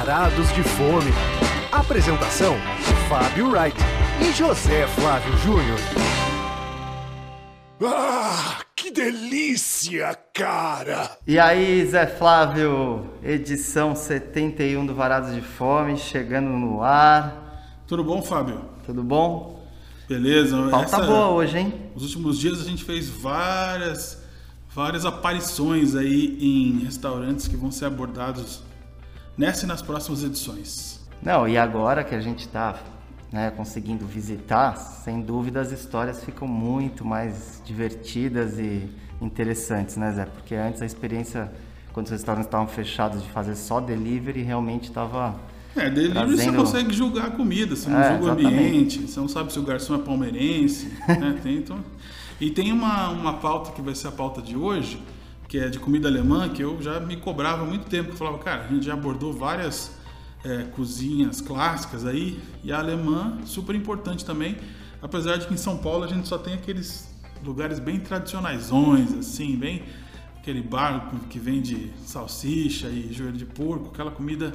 Varados de Fome. Apresentação: Fábio Wright e José Flávio Júnior. Ah, que delícia, cara! E aí, Zé Flávio, edição 71 do Varados de Fome, chegando no ar. Tudo bom, Fábio? Tudo bom? Beleza. Pauta Essa- boa hoje, hein? Nos últimos dias a gente fez várias, várias aparições aí em restaurantes que vão ser abordados nessa e nas próximas edições. Não, e agora que a gente tá né, conseguindo visitar, sem dúvida as histórias ficam muito mais divertidas e interessantes, né, Zé? Porque antes a experiência, quando os restaurantes estavam fechados de fazer só delivery, realmente estava É, delivery você Trazendo- consegue julgar a comida, você não É, julga o ambiente, você não sabe se o garçom é palmeirense, né? Tem, então... E tem uma, uma pauta que vai ser a pauta de hoje, que é de comida alemã, que eu já me cobrava há muito tempo. Eu falava, cara, a gente já abordou várias é, cozinhas clássicas aí, e a alemã, super importante também, apesar de que em São Paulo a gente só tem aqueles lugares bem tradicionaisões, assim, bem aquele bar que vende salsicha e joelho de porco, aquela comida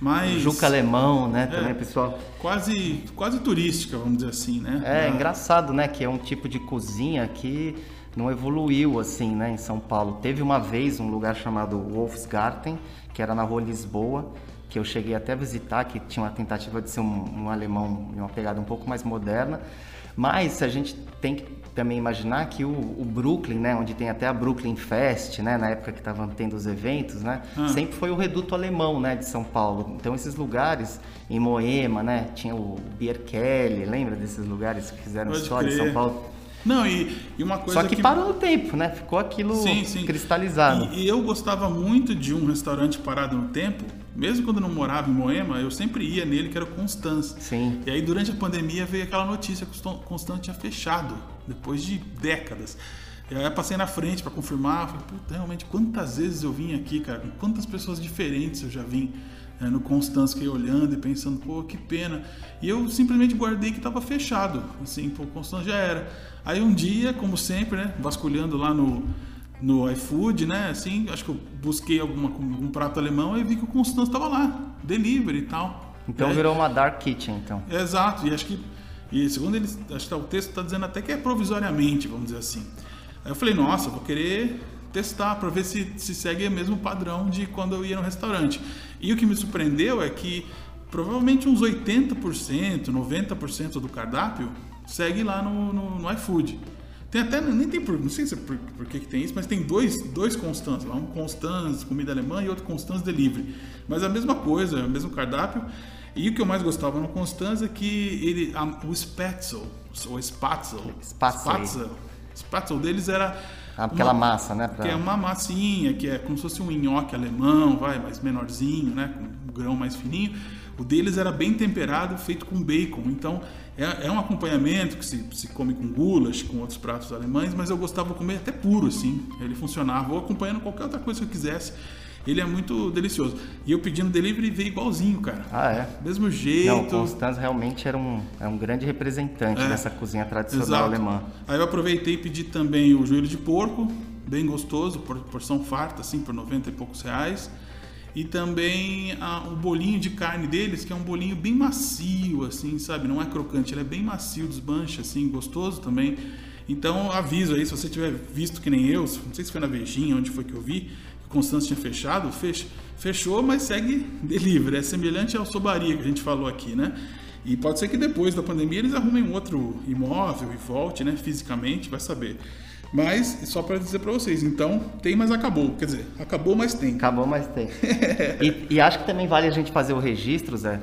mais Juca alemão, né? É. Também, pessoal. quase quase turística, vamos dizer assim, né? É Ah, engraçado, né? Que é um tipo de cozinha que não evoluiu assim, né? Em São Paulo. Teve uma vez um lugar chamado Wolfsgarten, que era na rua Lisboa, que eu cheguei até a visitar, que tinha uma tentativa de ser um, um alemão de uma pegada um pouco mais moderna. Mas a gente tem que também imaginar que o, o Brooklyn, né? Onde tem até a Brooklyn Fest, né? Na época que estavam tendo os eventos, né? Ah. Sempre foi o reduto alemão, né? De São Paulo. Então esses lugares em Moema, né? Tinha o Beer Kelly, lembra desses lugares que fizeram Pode história em crer. São Paulo? Não, e, e uma coisa Só que, parou no tempo, né? Ficou aquilo Sim, sim. cristalizado. E, e eu gostava muito de um restaurante parado no tempo, mesmo quando eu não morava em Moema, eu sempre ia nele, que era o Constance. Sim. E aí durante a pandemia veio aquela notícia que o Constance tinha fechado, depois de décadas. E aí eu passei na frente para confirmar, falei, puta, realmente, quantas vezes eu vim aqui, cara, com quantas pessoas diferentes eu já vim né, no Constance, que olhando e pensando, pô, que pena. E eu simplesmente guardei que estava fechado, assim, pô, o Constance já era. Aí um dia, como sempre, né, vasculhando lá no, no iFood, né, assim, acho que eu busquei alguma, algum prato alemão e vi que o Constance estava lá, delivery e tal. Então aí- virou uma dark kitchen, então. Exato, e acho que, e segundo eles, acho que tá- o texto está dizendo até que é provisoriamente, vamos dizer assim. Aí eu falei, nossa, vou querer testar para ver se, se segue o mesmo padrão de quando eu ia no restaurante. E o que me surpreendeu é que provavelmente uns 80%, 90% do cardápio segue lá no, no, no iFood. Tem até, nem tem, por- não sei se é por, por que, que tem isso, mas tem dois, dois Constans lá, um Constans comida alemã e outro Constans delivery. Mas é a mesma coisa, é o mesmo cardápio. E o que eu mais gostava no Constans é que ele, a- o Spätzle, ou Spatzel, Spatzel. Spatzel, Spatzel deles era Aquela uma- massa, né? pra- que é uma massinha, que é como se fosse um nhoque alemão, vai, mais menorzinho, né? Com um grão mais fininho. O deles era bem temperado, feito com bacon. Então, é, é um acompanhamento que se, se come com goulash, com outros pratos alemães, mas eu gostava de comer até puro, assim. Ele funcionava, ou acompanhando qualquer outra coisa que eu quisesse. Ele é muito delicioso. E eu pedindo delivery veio igualzinho, cara. Ah, é? Mesmo jeito. Não, o Constance realmente era um, é um grande representante É. dessa cozinha tradicional Exato. alemã. Aí eu aproveitei e pedi também o joelho de porco, bem gostoso, por- porção farta, assim, por 90 e poucos reais. E também o bolinho de carne deles, que é um bolinho bem macio, assim, sabe? Não é crocante, ele é bem macio, desmancha, assim, gostoso também. Então, aviso aí, se você tiver visto que nem eu, não sei se foi na Vejinha, onde foi que eu vi, Constância tinha fechado, fech- fechou, mas segue delivery. É semelhante ao Sobaria que a gente falou aqui, né? E pode ser que depois da pandemia eles arrumem um outro imóvel e volte, né, fisicamente, vai saber. Mas, só para dizer para vocês, então, tem, mas acabou. Quer dizer, acabou, mas tem. Acabou, mas tem. e, e acho que também vale a gente fazer o registro, Zé,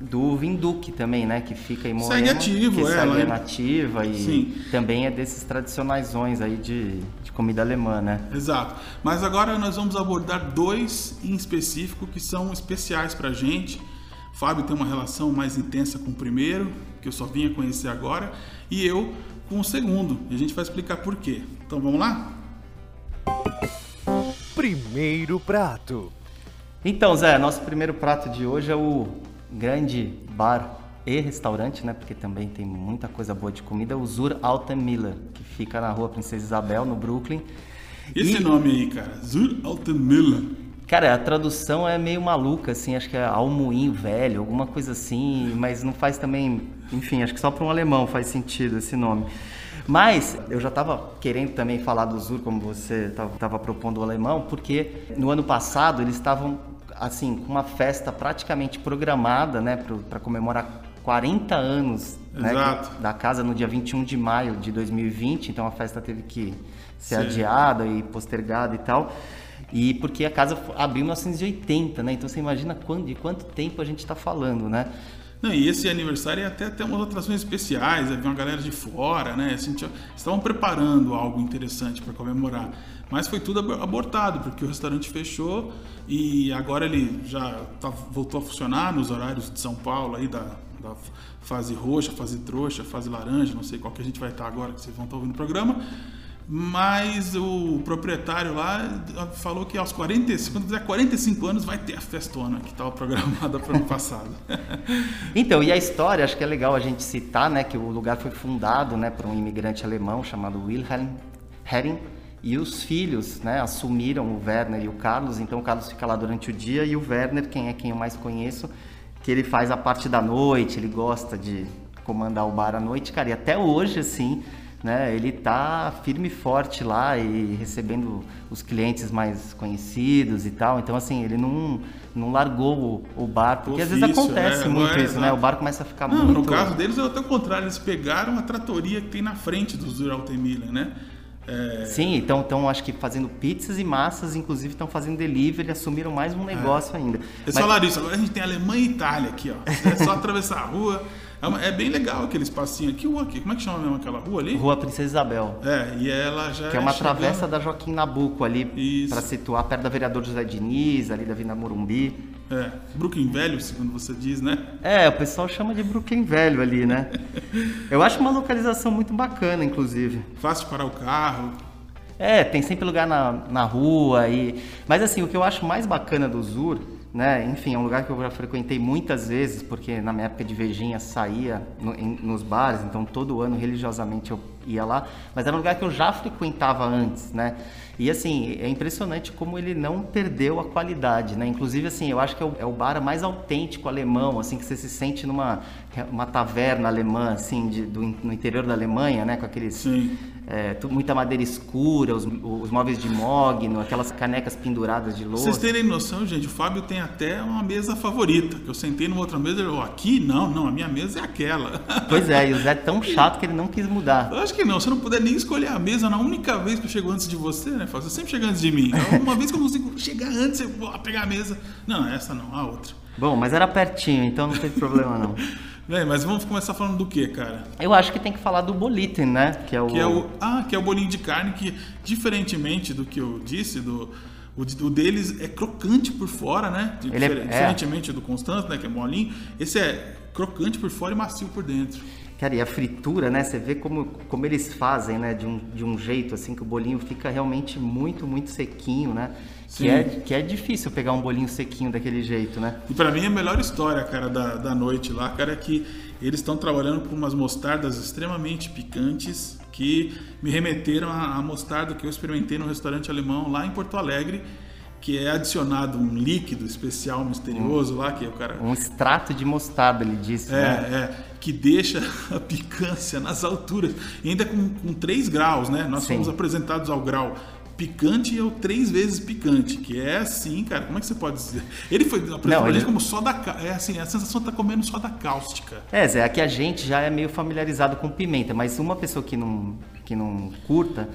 do Vinduque também, né? Que fica em Moema. Segue ativo, que é, segue em- nativa e Sim. também é desses tradicionaisões aí de, de comida alemã, né? Exato. Mas agora nós vamos abordar dois em específico que são especiais pra gente. Fábio tem uma relação mais intensa com o primeiro, que eu só vim a conhecer agora, e eu com o segundo. E a gente vai explicar por quê. Então vamos lá? Primeiro prato. Então, Zé, nosso primeiro prato de hoje é o grande bar e restaurante, né? Porque também tem muita coisa boa de comida, o Zur Alten Miller, que fica na rua Princesa Isabel, no Brooklyn. Esse E- nome aí, cara, Zur Alten Miller. Cara, a tradução é meio maluca, assim, acho que é almoinho velho, alguma coisa assim, mas não faz também, enfim, acho que só para um alemão faz sentido esse nome. Mas eu já estava querendo também falar do Zur, como você estava propondo o alemão, porque no ano passado eles estavam, assim, com uma festa praticamente programada, né, para comemorar 40 anos né, da casa no dia 21 de maio de 2020, então a festa teve que ser Sim. adiada e postergada e tal. E porque a casa abriu em 1980, né? Então você imagina quando, de quanto tempo a gente está falando, né? Não, e esse aniversário é até tem umas atrações especiais, havia uma galera de fora, né? Assim, estavam preparando algo interessante para comemorar. Mas foi tudo abortado, porque o restaurante fechou e agora ele já tá, voltou a funcionar nos horários de São Paulo, aí da, da fase roxa, fase trouxa, fase laranja, não sei qual que a gente vai estar agora, que vocês vão estar ouvindo o programa mas o proprietário lá falou que aos 45, quando fizer 45 anos vai ter a festona que estava programada para o ano passado. então, e a história, acho que é legal a gente citar, né, que o lugar foi fundado, né, por um imigrante alemão chamado Wilhelm Hering, e os filhos, né, assumiram o Werner e o Carlos, então o Carlos fica lá durante o dia e o Werner, quem é quem eu mais conheço, que ele faz a parte da noite, ele gosta de comandar o bar à noite, cara, e até hoje, assim, né? Ele tá firme e forte lá e recebendo os clientes mais conhecidos e tal. Então, assim, ele não, não largou o, o bar, porque Ofício, às vezes acontece é, muito é, isso, né? O bar começa a ficar não, muito... No caso deles é até o contrário, eles pegaram a tratoria que tem na frente dos Duraltemiller, né? É... Sim, então estão acho que fazendo pizzas e massas, inclusive estão fazendo delivery, assumiram mais um é. negócio é. ainda. Eles Mas... falaram isso, agora a gente tem Alemanha e Itália aqui, ó. É só atravessar a rua. É, uma, é, bem legal aquele espacinho aqui. Rua aqui, como é que chama mesmo aquela rua ali? Rua Princesa Isabel. É, e ela já. Que é uma chegando... travessa da Joaquim Nabuco ali, para situar perto da Vereador José Diniz, ali da Vina Morumbi. É, Brooklyn Velho, segundo você diz, né? É, o pessoal chama de Brooklyn Velho ali, né? Eu acho uma localização muito bacana, inclusive. Fácil para o carro. É, tem sempre lugar na, na rua e... Mas assim, o que eu acho mais bacana do Zur né? Enfim, é um lugar que eu já frequentei muitas vezes, porque na minha época de vejinha saía no, em, nos bares, então todo ano religiosamente eu ia lá, mas era um lugar que eu já frequentava antes, né? E assim, é impressionante como ele não perdeu a qualidade, né? Inclusive, assim, eu acho que é o, é o bar mais autêntico alemão, assim, que você se sente numa uma taverna alemã, assim, de, do, no interior da Alemanha, né? Com aqueles... É, muita madeira escura, os, os, móveis de mogno, aquelas canecas penduradas de louça. Vocês terem noção, gente, o Fábio tem até uma mesa favorita, que eu sentei numa outra mesa e falou, aqui não, não, a minha mesa é aquela. Pois é, e o Zé é tão chato que ele não quis mudar. Eu acho que não, se não puder nem escolher a mesa, na única vez que eu chego antes de você, né, Fábio? Você sempre chega antes de mim. Então, uma vez que eu consigo chegar antes, eu vou pegar a mesa. Não, essa não, a outra. Bom, mas era pertinho, então não teve problema não. Bem, mas vamos começar falando do que, cara? Eu acho que tem que falar do bolitten, né? Que é o... Que é o... Ah, que é o bolinho de carne que, diferentemente do que eu disse, do... O, o deles é crocante por fora, né? Ele é, diferentemente é. do Constante, né? Que é molinho. Esse é crocante por fora e macio por dentro. Cara, e a fritura, né? Você vê como, como eles fazem, né? De um, de um jeito assim que o bolinho fica realmente muito, muito sequinho, né? Que é, que é difícil pegar um bolinho sequinho daquele jeito, né? E para mim a melhor história, cara, da, da noite lá, cara, é que eles estão trabalhando com umas mostardas extremamente picantes que me remeteram à mostarda que eu experimentei no restaurante alemão lá em Porto Alegre que é adicionado um líquido especial misterioso um, lá, que é o cara. Um extrato de mostarda, ele disse. É, né? é, que deixa a picância nas alturas, ainda com, com 3 graus, né? Nós Sim. fomos apresentados ao grau picante é o três vezes picante, que é assim, cara, como é que você pode dizer? Ele foi apresentado ele... como só da é assim, a sensação de tá comendo só da cáustica. É, Zé, aqui a gente já é meio familiarizado com pimenta, mas uma pessoa que não que não curta,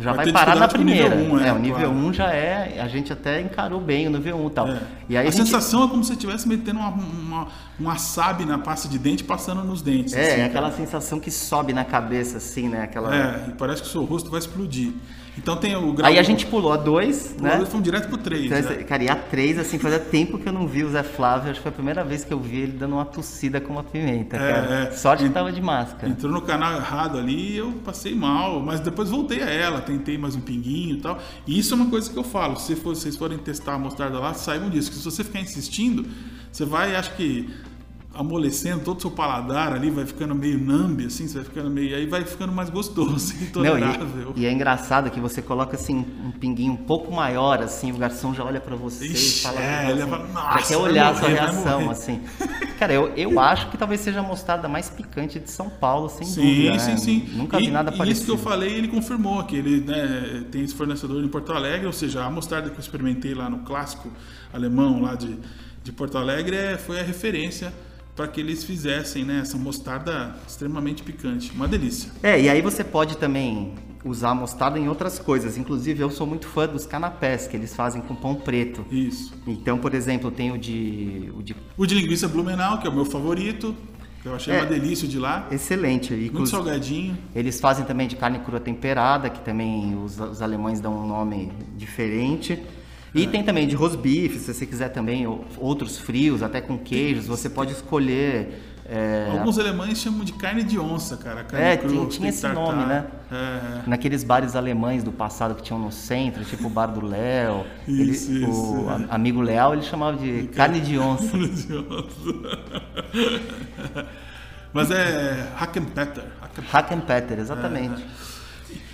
já vai, vai parar na primeira. Nível 1, é, é, o nível claro. 1 já é, a gente até encarou bem o nível 1 e tal. É. E aí a, a gente... sensação é como se você estivesse metendo uma, uma, um wasabi na pasta de dente passando nos dentes. É, assim, é aquela sensação que sobe na cabeça, assim, né? Aquela... É, e parece que o seu rosto vai explodir. Então tem o grau. Aí a gente pulou a 2, né? Fomos direto pro 3. Então, né? Cara, e a 3, assim, fazia tempo que eu não vi o Zé Flávio. Acho que foi a primeira vez que eu vi ele dando uma tossida com uma pimenta. É, cara. É. Sorte que tava de máscara. Entrou no canal errado ali e eu passei mal. Mas depois voltei a ela, tentei mais um pinguinho e tal. E isso é uma coisa que eu falo. Se vocês forem testar a mostarda lá, saibam disso. Que se você ficar insistindo, você vai, acho que amolecendo todo o seu paladar ali, vai ficando meio nambe, assim, você vai ficando meio. Aí vai ficando mais gostoso, intolerável. Não, e, e, é engraçado que você coloca assim um pinguinho um pouco maior, assim, o garçom já olha para você Ixi, e fala. É, ele assim, fala, nossa, quer olhar morrer, a sua reação, assim. Cara, eu, eu acho que talvez seja a mostarda mais picante de São Paulo, sem sim, dúvida. Sim, né? sim, Nunca e, vi nada e parecido. Isso que eu falei, ele confirmou que ele né, tem esse fornecedor em Porto Alegre, ou seja, a mostarda que eu experimentei lá no clássico alemão lá de, de Porto Alegre é, foi a referência para que eles fizessem né, essa mostarda extremamente picante. Uma delícia. É, e aí você pode também usar a mostarda em outras coisas. Inclusive, eu sou muito fã dos canapés que eles fazem com pão preto. Isso. Então, por exemplo, tem o de. O de, o de linguiça Blumenau, que é o meu favorito. Eu achei É. uma delícia de lá. Excelente. Muito Inclusive, salgadinho. eles fazem também de carne crua temperada, que também os, os alemães dão um nome diferente. E É. tem também de rosbife, se você quiser também outros frios, até com queijos, você pode escolher. é, Alguns alemães chamam de carne de onça, cara. Carne É, crua, tinha- esse nome, tartar. né? É, Naqueles bares alemães do passado que tinham no centro, tipo o bar do Léo. ele- Isso, o é. amigo Leal ele chamava de carne de onça. carne de onça. Mas é Hackenpetter. Hacken- Hackenpetter, exatamente.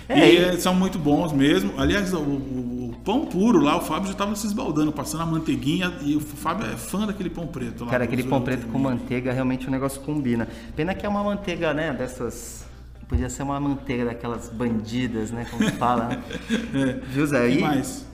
E É, e- é, são muito bons mesmo. Aliás, o- o pão puro lá, o Fábio já estava se esbaldando, passando a manteiguinha. E o Fábio é fã daquele pão preto lá. Cara, aquele pão preto com manteiga, realmente o negócio combina. Pena que é uma manteiga, né, dessas... Podia ser uma manteiga daquelas bandidas, né, como se fala. né? Viu, Zé? E,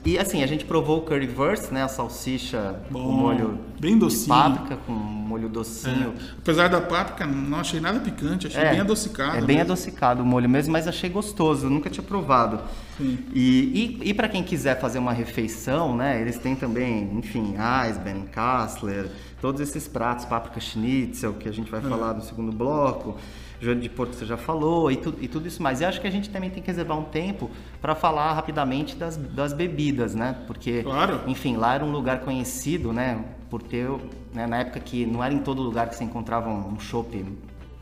e assim, a gente provou o currywurst, né, a salsicha Bom, com molho bem de docinho. páprica, com molho docinho. É. Apesar da páprica, não achei nada picante, achei bem adocicado. É bem mesmo. adocicado o molho mesmo, mas achei gostoso, nunca tinha provado. Sim. E, e, e para quem quiser fazer uma refeição, né, eles têm também, enfim, Eisbein, Kassler, todos esses pratos, páprica schnitzel, que a gente vai falar no segundo bloco, joelho de porco você já falou, e, tu, e tudo isso mais. E acho que a gente também tem que reservar um tempo para falar rapidamente das, das bebidas, né, porque, Claro. enfim, lá era um lugar conhecido, né, por ter, né, na época que não era em todo lugar que você encontrava um, chopp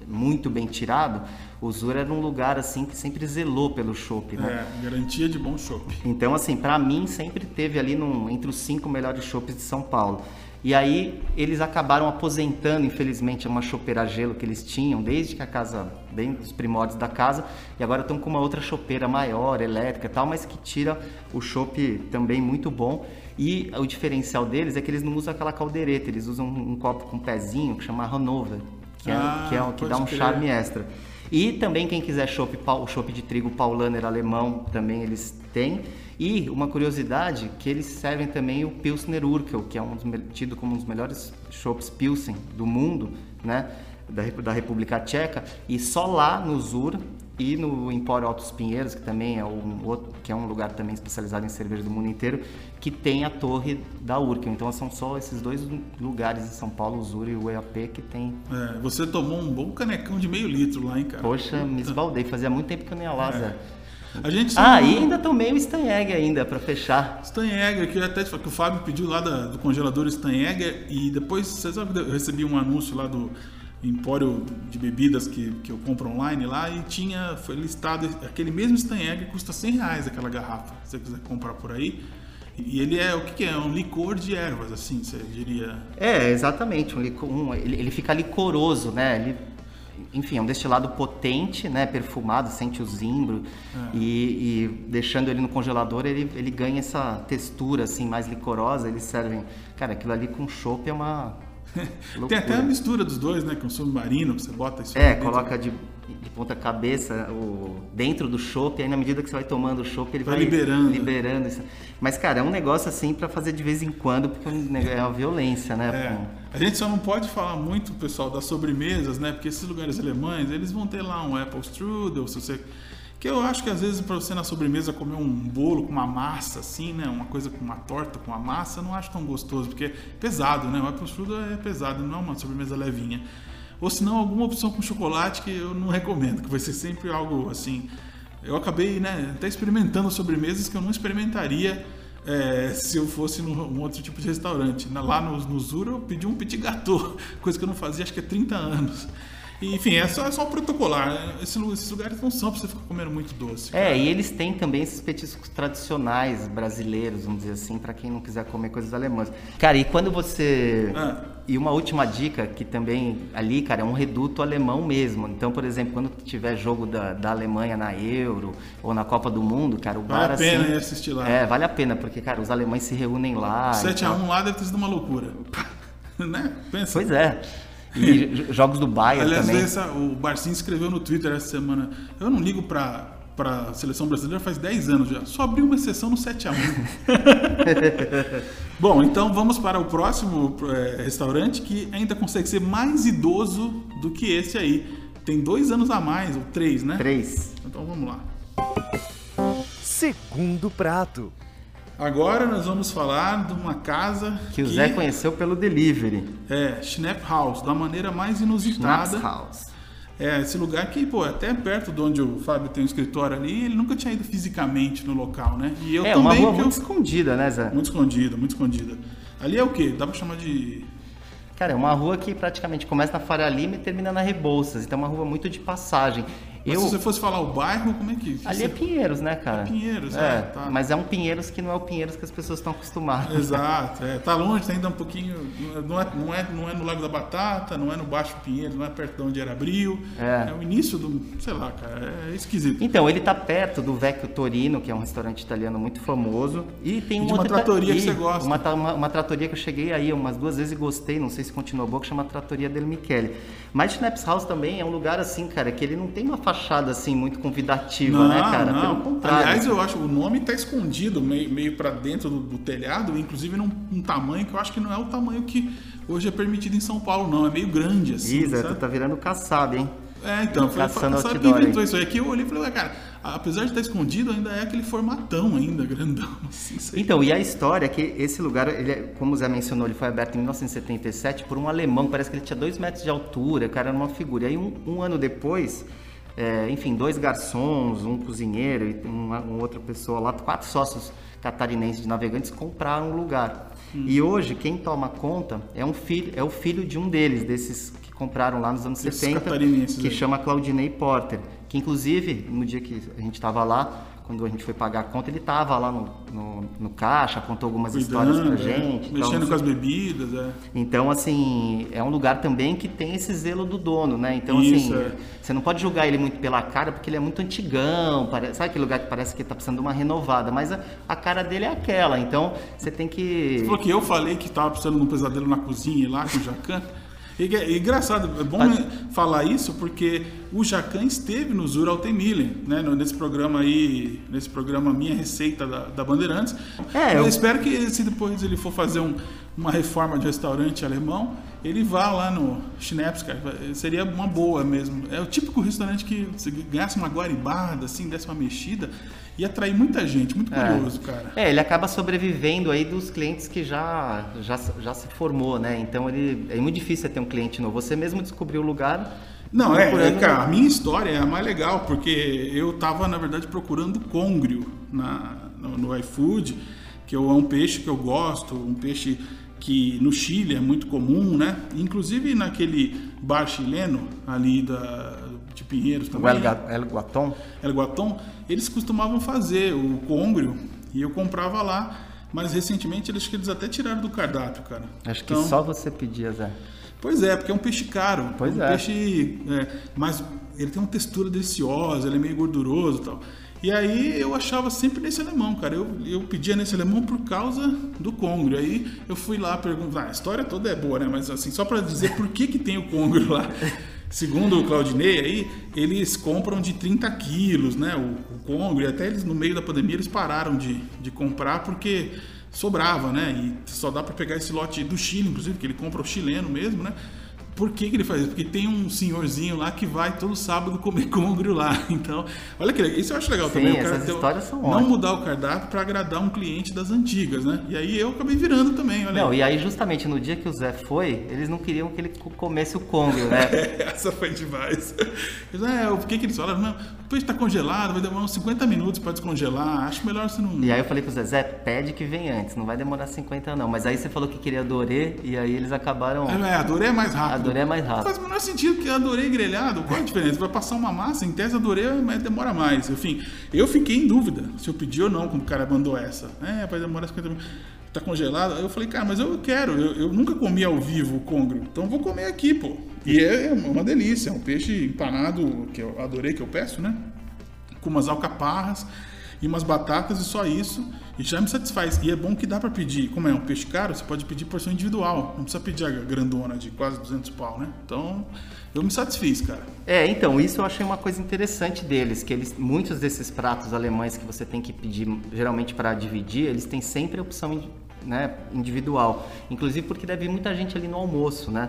muito bem tirado, o Zura era um lugar assim que sempre zelou pelo chopp, né? É, garantia de bom chopp. Então, assim, pra mim sempre teve ali num- entre os cinco melhores chopps de São Paulo. E aí eles acabaram aposentando, infelizmente, uma chopeira a gelo que eles tinham desde que a casa, bem dos primórdios da casa, e agora estão com uma outra chopeira maior, elétrica tal, mas que tira o chopp também muito bom. E o diferencial deles é que eles não usam aquela caldeireta, eles usam um, um copo com pezinho que chama Hanover, que, é, Ah, que, é, que dá um crer. charme extra. E também quem quiser chopp, pau- o chopp de trigo Paulaner alemão, também eles têm. E uma curiosidade, que eles servem também o Pilsner Urkel, que é um dos, tido como um dos melhores chopps Pilsen do mundo, né? Da, da República Tcheca. E só lá no Zur e no Empório Altos Pinheiros, que também é um outro, que é um lugar também especializado em cerveja do mundo inteiro, que tem a torre da Urkel. Então são só esses dois lugares em São Paulo, o Zur e o EAP, que tem É, você tomou um bom canecão de meio litro lá, hein, cara? Poxa, me esbaldei. Fazia muito tempo que eu não ia lá, Zé. A gente Ah, não- e ainda tomei o Stanheg ainda, pra fechar. Stanhegger, que eu até que o Fábio pediu lá da- do congelador Stanhegger e depois, você sabe que eu recebi um anúncio lá do empório de bebidas que, que eu compro online lá e tinha, foi listado, aquele mesmo Stanhegger custa 100 reais aquela garrafa, se você quiser comprar por aí. E ele é, o que que é? Um licor de ervas, assim, você diria. É, exatamente. Um lico- um- ele, ele fica licoroso, né? Ele, enfim, é um destilado potente, né? Perfumado, sente o zimbro. E, e deixando ele no congelador, ele, ele ganha essa textura, assim, mais licorosa. Eles servem... Cara, aquilo ali com chopp é uma Tem loucura. até a mistura dos dois, né? Com submarino, você bota isso É, coloca de, de ponta cabeça o, dentro do chopp, aí na medida que você vai tomando o chopp, ele Vai vai, liberando. liberando isso. Mas, cara, é um negócio assim pra fazer de vez em quando, porque é é uma violência, né? É. A gente só não pode falar muito, pessoal, das sobremesas, né? Porque esses lugares alemães, eles vão ter lá um apple strudel, se você... Que eu acho que às vezes para você na sobremesa comer um bolo com uma massa assim, né? Uma coisa com uma torta com uma massa, eu não acho tão gostoso, porque é pesado, né? O apple strudel é pesado, não é uma sobremesa levinha. Ou se não, alguma opção com chocolate que eu não recomendo, que vai ser sempre algo assim... Eu acabei, né, até experimentando sobremesas que eu não experimentaria é, se eu fosse num um outro tipo de restaurante. Lá no, no Zura eu pedi um petit gâteau, coisa que eu não fazia acho que há 30 anos. E, enfim, é só, é só protocolar. Esse, esses lugares não são pra você ficar comendo muito doce. É, e eles têm também esses petiscos tradicionais brasileiros, vamos dizer assim, para quem não quiser comer coisas alemãs. Cara, e quando você. Ah. E uma última dica, que também ali, cara, é um reduto alemão mesmo. Então, por exemplo, quando tiver jogo da, da Alemanha na Euro ou na Copa do Mundo, cara, o Vale bar a pena assim. ir assistir lá. É, vale a pena, porque, cara, os alemães se reúnem lá. e 7 a tal. 1 lá deve ter sido uma loucura. né? Pensa. Pois é. E jo- jogos do Bayern Aliás, também. essa, o Barcinho escreveu no Twitter essa semana. Eu não ligo pra, pra seleção brasileira faz 10 anos já. Só abriu uma exceção no 7x1. Bom, então vamos para o próximo eh, restaurante que ainda consegue ser mais idoso do que esse aí. Tem dois anos a mais, ou três, né? Três. Então vamos lá. Segundo prato. Agora nós vamos falar de uma casa Que o Zé conheceu pelo delivery. É, Schnapp House, da maneira mais inusitada. Schnaps House. É, esse lugar que, pô, é até perto de onde o Fábio tem um escritório ali, ele nunca tinha ido fisicamente no local, né? E eu é, também, uma rua muito eu- escondida, né, Zé? muito escondida, muito escondida. Ali é o quê? Dá pra chamar de. Cara, é uma rua que praticamente começa na Faria Lima e termina na Rebouças. Então é uma rua muito de passagem. Mas Eu, se você fosse falar o bairro, como é que. que ali você- é Pinheiros, né, cara? É Pinheiros, é. é, tá. Mas é um Pinheiros que não é o Pinheiros que as pessoas estão acostumadas. Exato, é, tá longe, tá ainda um pouquinho. Não é, não, é, não é no Lago da Batata, não é no Baixo Pinheiros, não é perto de onde era Abril. É. o início do. sei lá, cara, é esquisito. Então, ele tá perto do Vecchio Torino, que é um restaurante italiano muito famoso. E tem E um uma outro trattoria que você gosta. Uma, uma, uma tratoria que eu cheguei aí umas duas vezes e gostei, não sei se continua boa, que chama Tratoria del Michele. Mas Schnaps House também é um lugar assim, cara, que ele não tem uma fachada assim muito convidativa, né, cara? Pelo contrário. Aliás, eu acho o nome tá escondido meio, meio para dentro do, do telhado, inclusive num, num tamanho que eu acho que não é o tamanho que hoje é permitido em São Paulo, não. É meio grande assim. Zé, sabe? tu tá virando caçado, hein? É, então, Caçando sabe quem outdoor inventou isso aí? Aqui eu olhei e falei, ué, cara, apesar de estar escondido, ainda é aquele formatão ainda, grandão. Assim. Então, e a história é que esse lugar, ele é- como o Zé mencionou, ele foi aberto em 1977 por um alemão, parece que ele tinha dois metros de altura, o cara era uma figura. E aí, um, um ano depois, é, enfim, dois garçons, um cozinheiro e uma, uma outra pessoa lá, quatro sócios catarinenses de navegantes compraram o lugar. E hoje, quem toma conta é, um filho, é o filho de um deles, desses que compraram lá nos anos Esses 70, catarinenses que aí. chama Claudinei Porter, que inclusive, no dia que a gente estava lá, quando a gente foi pagar a conta, ele estava lá no, no, no caixa, contou algumas histórias pra Cuidando, é, gente. tal, mexendo não com as bebidas, é. Então, assim, é um lugar também que tem esse zelo do dono, né? Então, Isso, assim, é. você não pode julgar ele muito pela cara, porque ele é muito antigão, pare- sabe aquele lugar que parece que tá precisando de uma renovada, mas a, a cara dele é aquela, então você tem que... Você falou que eu falei que tava precisando de um pesadelo na cozinha lá com o Jacan. E, é engraçado, é bom né, falar isso porque o Jacan esteve no Zura Altemille, né? Nesse programa aí, nesse programa Minha Receita da, da Bandeirantes. É, eu, eu- espero que se depois ele for fazer um- uma reforma de restaurante alemão, ele vá lá no Schnaps, cara. Seria uma boa mesmo. É o típico restaurante que você ganhasse uma guaribada, assim, desse uma mexida, ia atrair muita gente, muito curioso, cara. É, ele acaba sobrevivendo aí dos clientes que já, já, já se formou, né? Então, ele, é muito difícil ter um cliente novo. Você mesmo descobriu o lugar... Não, é, é, cara, a minha história é a mais legal, porque eu tava, na verdade, procurando congrio na, no, no iFood, que é um peixe que eu gosto, um peixe que no Chile é muito comum, né? Inclusive naquele bar chileno ali da, de Pinheiros O também. El, Ga- El Guaton. El Guaton, eles costumavam fazer o congrio e eu comprava lá, mas recentemente eles, acho que eles até tiraram do cardápio, cara. Acho que Então- só você pedia, Zé. Pois é, porque é um peixe caro. Pois um é. peixe. É, mas ele tem uma textura deliciosa, ele é meio gorduroso e tal. E aí eu achava sempre nesse alemão, cara. Eu, eu pedia nesse alemão por causa do congrio. Aí eu fui lá perguntar. Ah, a história toda é boa, né? Mas assim, só para dizer por que, que tem o congrio lá. Segundo o Claudinei aí, eles compram de 30 quilos, né? O, o congrio. E até eles, no meio da pandemia, eles pararam de, de comprar porque sobrava, né? E só dá para pegar esse lote do Chile, inclusive, que ele compra o chileno mesmo, né? Por que, que ele faz isso? Porque tem um senhorzinho lá que vai todo sábado comer congrio lá. Então, olha que legal. Isso eu acho legal Sim, também. o cara essas histórias são Não ótimas. mudar o cardápio para agradar um cliente das antigas, né? E aí eu acabei virando também, olha. Não, aí. e aí justamente no dia que o Zé foi, eles não queriam que ele co- comesse o Congo, né? Essa foi demais. Eles, ah, o que, que eles falaram? Não, o peixe tá congelado, vai demorar uns 50 minutos para descongelar. Acho melhor você não. E aí eu falei pro Zezé, pede que vem antes, não vai demorar 50 não. Mas aí você falou que queria dorê e aí eles acabaram. É, adorei é mais rápido. Adorei é mais rápido. Faz o menor sentido que adorei grelhado. Qual a diferença? Vai passar uma massa, em tese adorei, mas demora mais. Enfim, eu fiquei em dúvida se eu pedi ou não quando o cara mandou essa. É, vai demorar 50 minutos. Tá congelado? Eu falei, cara, mas eu quero. Eu, eu nunca comi ao vivo o congro, então vou comer aqui, pô. E é, é uma delícia. É um peixe empanado que eu adorei, que eu peço, né? Com umas alcaparras e umas batatas e só isso. E já me satisfaz. E é bom que dá para pedir. Como é um peixe caro, você pode pedir porção individual. Não precisa pedir a grandona de quase 200 pau, né? Então, eu me satisfiz, cara. É, então, isso eu achei uma coisa interessante deles, que eles muitos desses pratos alemães que você tem que pedir geralmente para dividir, eles têm sempre a opção né, individual. Inclusive porque deve vir muita gente ali no almoço, né?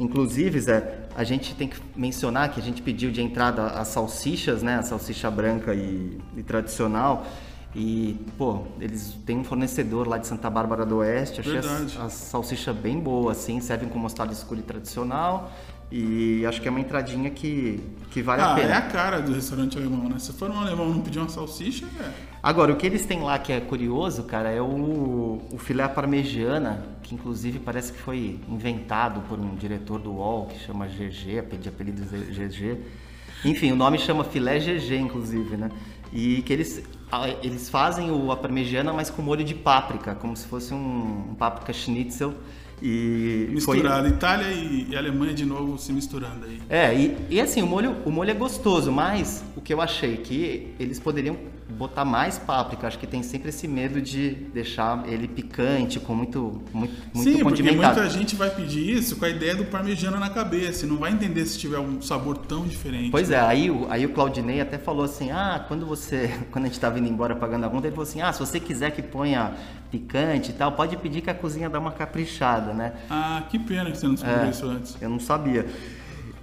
Inclusive, Zé, a gente tem que mencionar que a gente pediu de entrada as salsichas, né? A salsicha branca e, e tradicional. E, pô, eles têm um fornecedor lá de Santa Bárbara do Oeste. Achei as, as salsichas bem boas, assim. Servem com mostarda escura e tradicional. E acho que é uma entradinha que, que vale ah, a pena. é a cara do restaurante alemão, né? Se for um alemão não pedir uma salsicha, é... Agora, o que eles têm lá que é curioso, cara, é o, o filé parmegiana, que inclusive parece que foi inventado por um diretor do UOL, que chama GG, de apelido GG. Enfim, o nome chama filé GG, inclusive, né? E que eles, eles fazem o a parmegiana, mas com molho de páprica, como se fosse um, um páprica schnitzel e Misturado, foi... Itália e, e, Alemanha de novo se misturando aí. É, e, e assim, o molho, o molho é gostoso, mas o que eu achei que eles poderiam botar mais páprica. Acho que tem sempre esse medo de deixar ele picante, com muito, muito, muito Sim, porque muita gente vai pedir isso com a ideia do parmegiana na cabeça e não vai entender se tiver um sabor tão diferente. Pois é, aí, aí o Claudinei até falou assim, ah, quando você, quando a gente estava indo embora pagando a conta, ele falou assim, ah, se você quiser que ponha picante e tal, pode pedir que a cozinha dá uma caprichada, né? Ah, que pena que você não descobriu é, isso antes. Eu não sabia.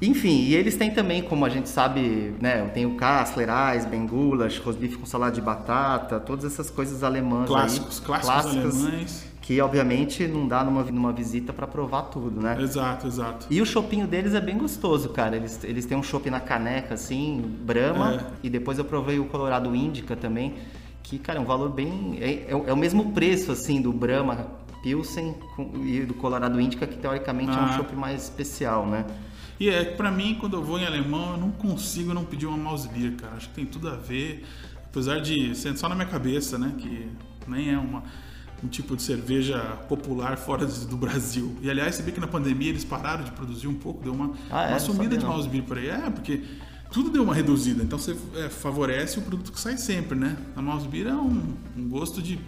Enfim, e eles têm também, como a gente sabe, né, tem o Kassler, Eisbein, Gulasch, rosbife com salada de batata, todas essas coisas alemãs clássicos, aí, clássicos clássicas, alemães. Que obviamente não dá numa, numa visita para provar tudo, né? Exato, exato. E o chopinho deles é bem gostoso, cara. Eles, eles têm um chopp na caneca, assim, Brahma, é. e depois eu provei o Colorado Índica também, que, cara, é um valor bem. É, é, é o mesmo preço, assim, do Brahma Pilsen e do Colorado Índica, que teoricamente ah. é um chopp mais especial, né? E é que pra mim, quando eu vou em alemão, eu não consigo não pedir uma mouse beer, cara. Acho que tem tudo a ver. Apesar de ser só na minha cabeça, né? Que nem é uma, um tipo de cerveja popular fora do Brasil. E aliás, você vê que na pandemia eles pararam de produzir um pouco, deu uma, ah, é? uma sumida de mouse beer por aí. É, porque tudo deu uma reduzida. Então você é, favorece o produto que sai sempre, né? A mouse beer é um, um gosto de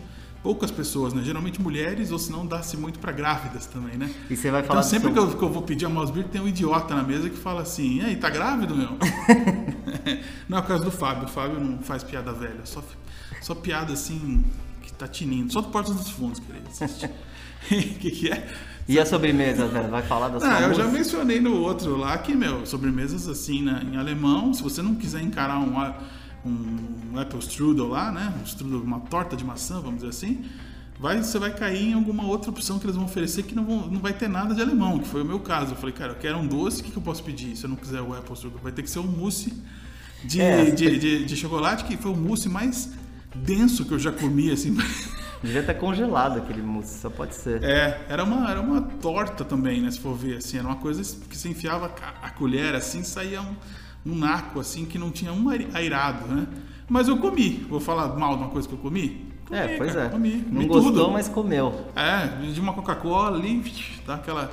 poucas pessoas, né? Geralmente mulheres, ou senão dá-se muito para grávidas também, né? E você vai falar então, sempre seu... que, eu, que, eu, vou pedir a mouse beer, tem um idiota na mesa que fala assim: e aí, tá grávido, meu? não é o caso do Fábio. O Fábio não faz piada velha, só, só piada assim, que tá tinindo. Só do Porta dos Fundos, querido. O que, que é? E a sobremesa, velho? Vai falar da sua Ah, eu já mencionei no outro lá que, meu, sobremesas assim, né, em alemão, se você não quiser encarar um um apple strudel lá, né? Um strudel, uma torta de maçã, vamos dizer assim. Vai, você vai cair em alguma outra opção que eles vão oferecer que não, vão, não vai ter nada de alemão, que foi o meu caso. Eu falei, cara, eu quero um doce, o que, que eu posso pedir se eu não quiser o apple strudel? Vai ter que ser um mousse de, é, de, de, de, chocolate, que foi o mousse mais denso que eu já comi, assim. Devia estar congelado aquele mousse, só pode ser. É, era uma, era uma torta também, né? Se for ver, assim, era uma coisa que você enfiava a colher assim, saía um um naco assim que não tinha um airado, né? Mas eu comi. Vou falar mal de uma coisa que eu comi? comi é, pois cara, é. Comi. Não gostou, tudo. mas comeu. É, de uma Coca-Cola ali, dá aquela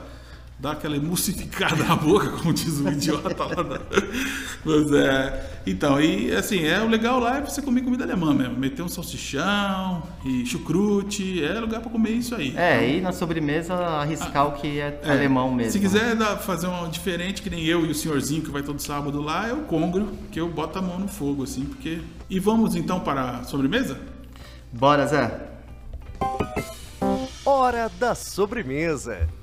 dá aquela emulsificada na boca, como diz o idiota lá. Da... Mas é. Então, e assim, é o legal lá é você comer comida alemã mesmo. Meter um salsichão e chucrute, é lugar para comer isso aí. É, então, e na sobremesa arriscar ah, o que é, é, alemão mesmo. Se quiser dar, fazer um diferente, que nem eu e o senhorzinho que vai todo sábado lá, é o congro, que eu boto a mão no fogo, assim, porque. E vamos então para a sobremesa? Bora, Zé. Hora da sobremesa.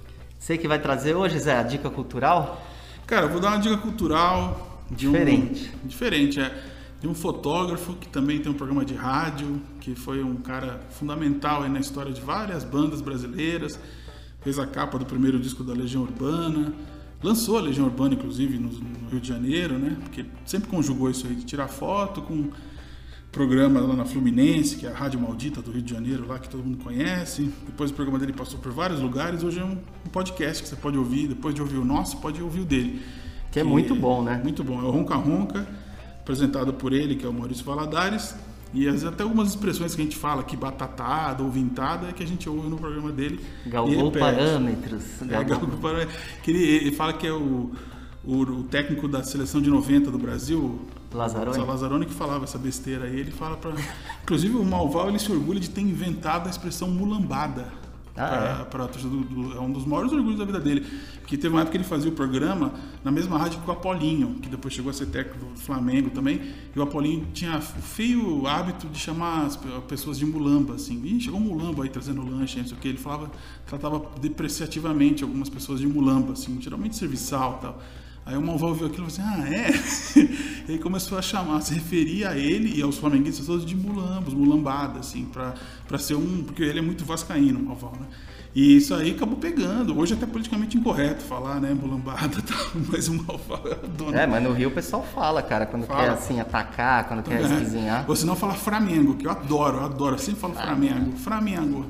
Você que vai trazer hoje, Zé, a dica cultural? Cara, eu vou dar uma dica cultural. Diferente. Um, diferente, é. De um fotógrafo que também tem um programa de rádio, que foi um cara fundamental aí na história de várias bandas brasileiras. Fez a capa do primeiro disco da Legião Urbana. Lançou a Legião Urbana, inclusive, no, no Rio de Janeiro, né? Porque sempre conjugou isso aí de tirar foto com programa lá na Fluminense, que é a Rádio Maldita do Rio de Janeiro, lá que todo mundo conhece. Depois o programa dele passou por vários lugares. Hoje é um, podcast que você pode ouvir. Depois de ouvir o nosso, pode ouvir o dele. Que é muito bom, né? Muito bom. É o Ronca Ronca, apresentado por ele, que é o Maurício Valadares. E às vezes até algumas expressões que a gente fala aqui, batatada ou vintada, é que a gente ouve no programa dele. Galgou parâmetros. É, galgou- Galgou parâmetros. Que ele, ele fala que é o, o, o técnico da seleção de 90 do Brasil, Lazzaroni? o Lazzaroni que falava essa besteira aí. Ele fala para. Inclusive o Malval ele se orgulha de ter inventado a expressão mulambada. Ah, pra- pra torcida do- do- é um dos maiores orgulhos da vida dele. Porque teve uma época que ele fazia o programa na mesma rádio que o Apolinho, que depois chegou a ser técnico do Flamengo também. E o Apolinho tinha o feio hábito de chamar as pe- pessoas de mulamba, assim. Ih, chegou um mulamba aí trazendo lanche, não sei o que. Ele falava, tratava depreciativamente algumas pessoas de mulamba, assim, geralmente serviçal e tal. Aí o Malval viu aquilo e falou assim: Ah, é? e começou a chamar, se referir a ele e aos flamenguistas todos de mulambos, mulambada, assim, pra, pra ser um. Porque ele é muito vascaíno, o Malval, né? E isso aí acabou pegando. Hoje é até politicamente incorreto falar, né? Mulambada e tal, mas o Malval é o dono. É, mas no Rio o pessoal fala, cara, quando Fala. quer assim atacar, quando quer esquisinhar. Ou senão fala Flamengo, que eu adoro, eu adoro. Eu sempre falo Flamengo, Flamengo.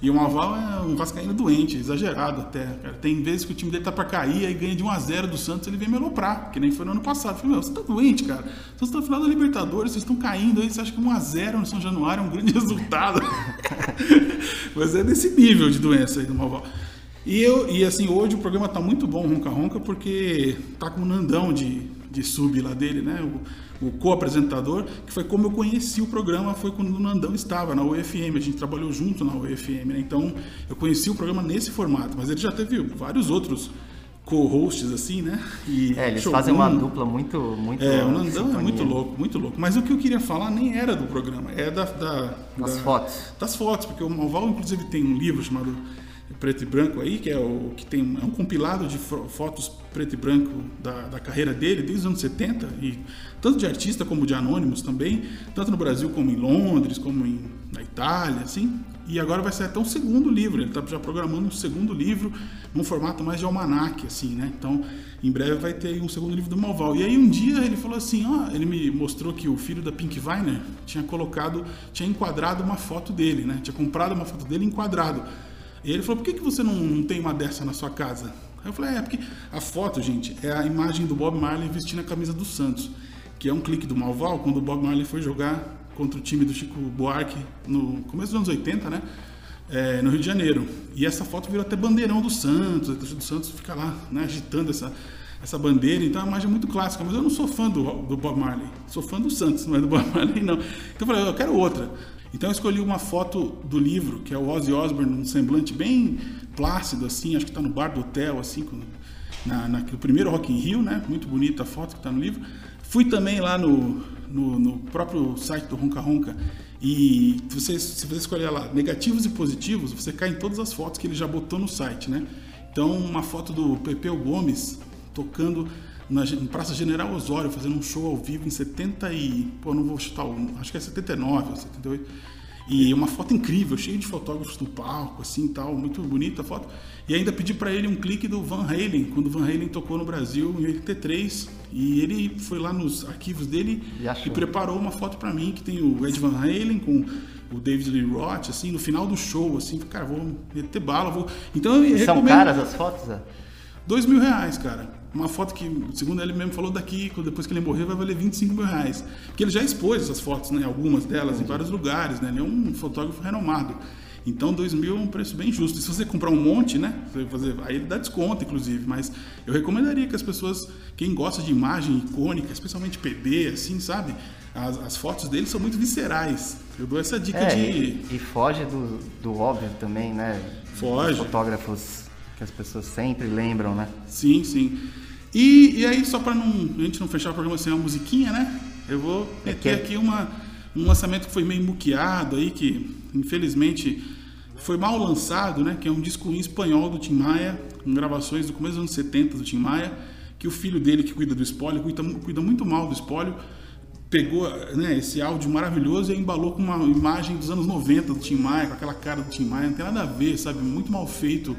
E o Malval é um vascaíno doente, exagerado até. Cara. Tem vezes que o time dele tá pra cair, aí ganha de 1x0 do Santos, ele vem me aloprar, que nem foi no ano passado. Eu falei, meu, você tá doente, cara. Vocês estão no final da Libertadores, vocês estão caindo aí, você acha que 1x0 no São Januário é um grande resultado? Mas é desse nível de doença aí do Malval. E, eu, e assim, hoje o programa tá muito bom, Ronca Ronca, porque tá com o Nandão de, de sub lá dele, né? O, o co-apresentador, que foi como eu conheci o programa, foi quando o Nandão estava na UFM, a gente trabalhou junto na UFM, né? Então eu conheci o programa nesse formato, mas ele já teve vários outros co-hosts assim, né? E É, eles Shogun, fazem uma dupla muito, muito. É, o Nandão é sintonia. muito louco, muito louco. Mas o que eu queria falar nem era do programa, é da, da Das da- fotos. das fotos, porque o Malval, inclusive, tem um livro chamado Preto e Branco aí, que é o que tem é um compilado de fo- fotos preto e branco da, da carreira dele desde os anos 70, e tanto de artista como de anônimos também, tanto no Brasil como em Londres, como em, na Itália, assim. E agora vai sair até um segundo livro, ele está já programando um segundo livro num formato mais de almanaque, assim, né? Então, em breve vai ter um segundo livro do Malval. E aí um dia ele falou assim, ó, ele me mostrou que o filho da Pink Weiner tinha colocado, tinha enquadrado uma foto dele, né? Tinha comprado uma foto dele enquadrado. E ele falou, por que, que você não, não tem uma dessa na sua casa? Aí eu falei, é, porque a foto, gente, é a imagem do Bob Marley vestindo a camisa do Santos, que é um clique do Malval, quando o Bob Marley foi jogar contra o time do Chico Buarque no começo dos anos 80, né? É, no Rio de Janeiro. E essa foto virou até bandeirão do Santos, a torcida do Santos fica lá, né, agitando essa, essa bandeira, então é uma imagem muito clássica, mas eu não sou fã do, do Bob Marley, sou fã do Santos, não é do Bob Marley não. Então eu falei, eu quero outra. Então eu escolhi uma foto do livro, que é o Ozzy Osbourne, um semblante bem plácido, assim, acho que está no bar do hotel, assim, com- na, na- no primeiro Rock in Rio, né? Muito bonita a foto que está no livro. Fui também lá no, no, no próprio site do Ronca Ronca e você, se você escolher lá negativos e positivos, você cai em todas as fotos que ele já botou no site, né? Então, uma foto do Pepeu Gomes tocando na Praça General Osório, fazendo um show ao vivo em 70 e... Pô, não vou chutar, o- acho que é 79 ou 78. E uma foto incrível, cheia de fotógrafos no palco, assim e tal, muito bonita a foto. E ainda pedi para ele um clique do Van Halen, quando o Van Halen tocou no Brasil em 83. E ele foi lá nos arquivos dele E e preparou uma foto para mim que tem o Ed Van Halen com o David Lee Roth, assim, no final do show, assim, cara, vou meter bala, vou. Então eu São recomendo. caras as fotos? Zé? Dois mil reais, cara. Uma foto que, segundo ele mesmo falou daqui, depois que ele morrer, vai valer 25 mil reais. Porque ele já expôs essas fotos, né? Algumas delas, em vários lugares, né? Ele é um fotógrafo renomado. Então, dois mil é um preço bem justo. E se você comprar um monte, né? Fazer, aí ele dá desconto, inclusive. Mas eu recomendaria que as pessoas, quem gosta de imagem icônica, especialmente PB, assim, sabe? As, as fotos dele são muito viscerais. Eu dou essa dica É, de. e, e foge do, do óbvio também, né? Foge. Dos fotógrafos que as pessoas sempre lembram, né? Sim, sim. E, e aí, só para não, a gente não fechar o programa sem uma musiquinha, né? Eu vou meter que- aqui uma, um lançamento que foi meio muqueado aí, que infelizmente foi mal lançado, né? Que é um disco em espanhol do Tim Maia, com gravações do começo dos anos 70 do Tim Maia, que o filho dele, que cuida do espólio, cuida, cuida muito mal do espólio, pegou né, esse áudio maravilhoso e embalou com uma imagem dos anos 90 do Tim Maia, com aquela cara do Tim Maia, não tem nada a ver, sabe? Muito mal feito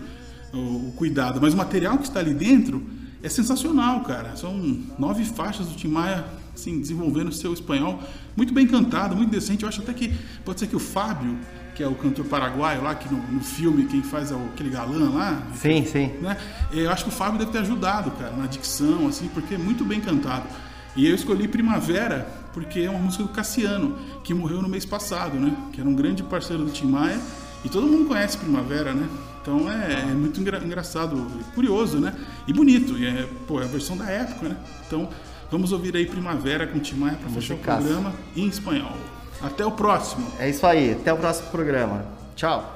o, o cuidado. Mas o material que está ali dentro é sensacional, cara. São nove faixas do Tim Maia, assim, desenvolvendo seu espanhol. Muito bem cantado, muito decente. Eu acho até que pode ser que o Fábio, que é o cantor paraguaio lá, que no, no filme quem faz é o, aquele galã lá. Sim, sim. Né? Eu acho que o Fábio deve ter ajudado, cara, na dicção, assim, porque é muito bem cantado. E eu escolhi Primavera porque é uma música do Cassiano, que morreu no mês passado, né? Que era um grande parceiro do Tim Maia. E todo mundo conhece Primavera, né? Então é, é muito engra engraçado, curioso, né? E bonito. E é, pô, é a versão da época, né? Então vamos ouvir aí Primavera com Tim Maia para fechar o programa em espanhol. Até o próximo. É isso aí. Até o próximo programa. Tchau.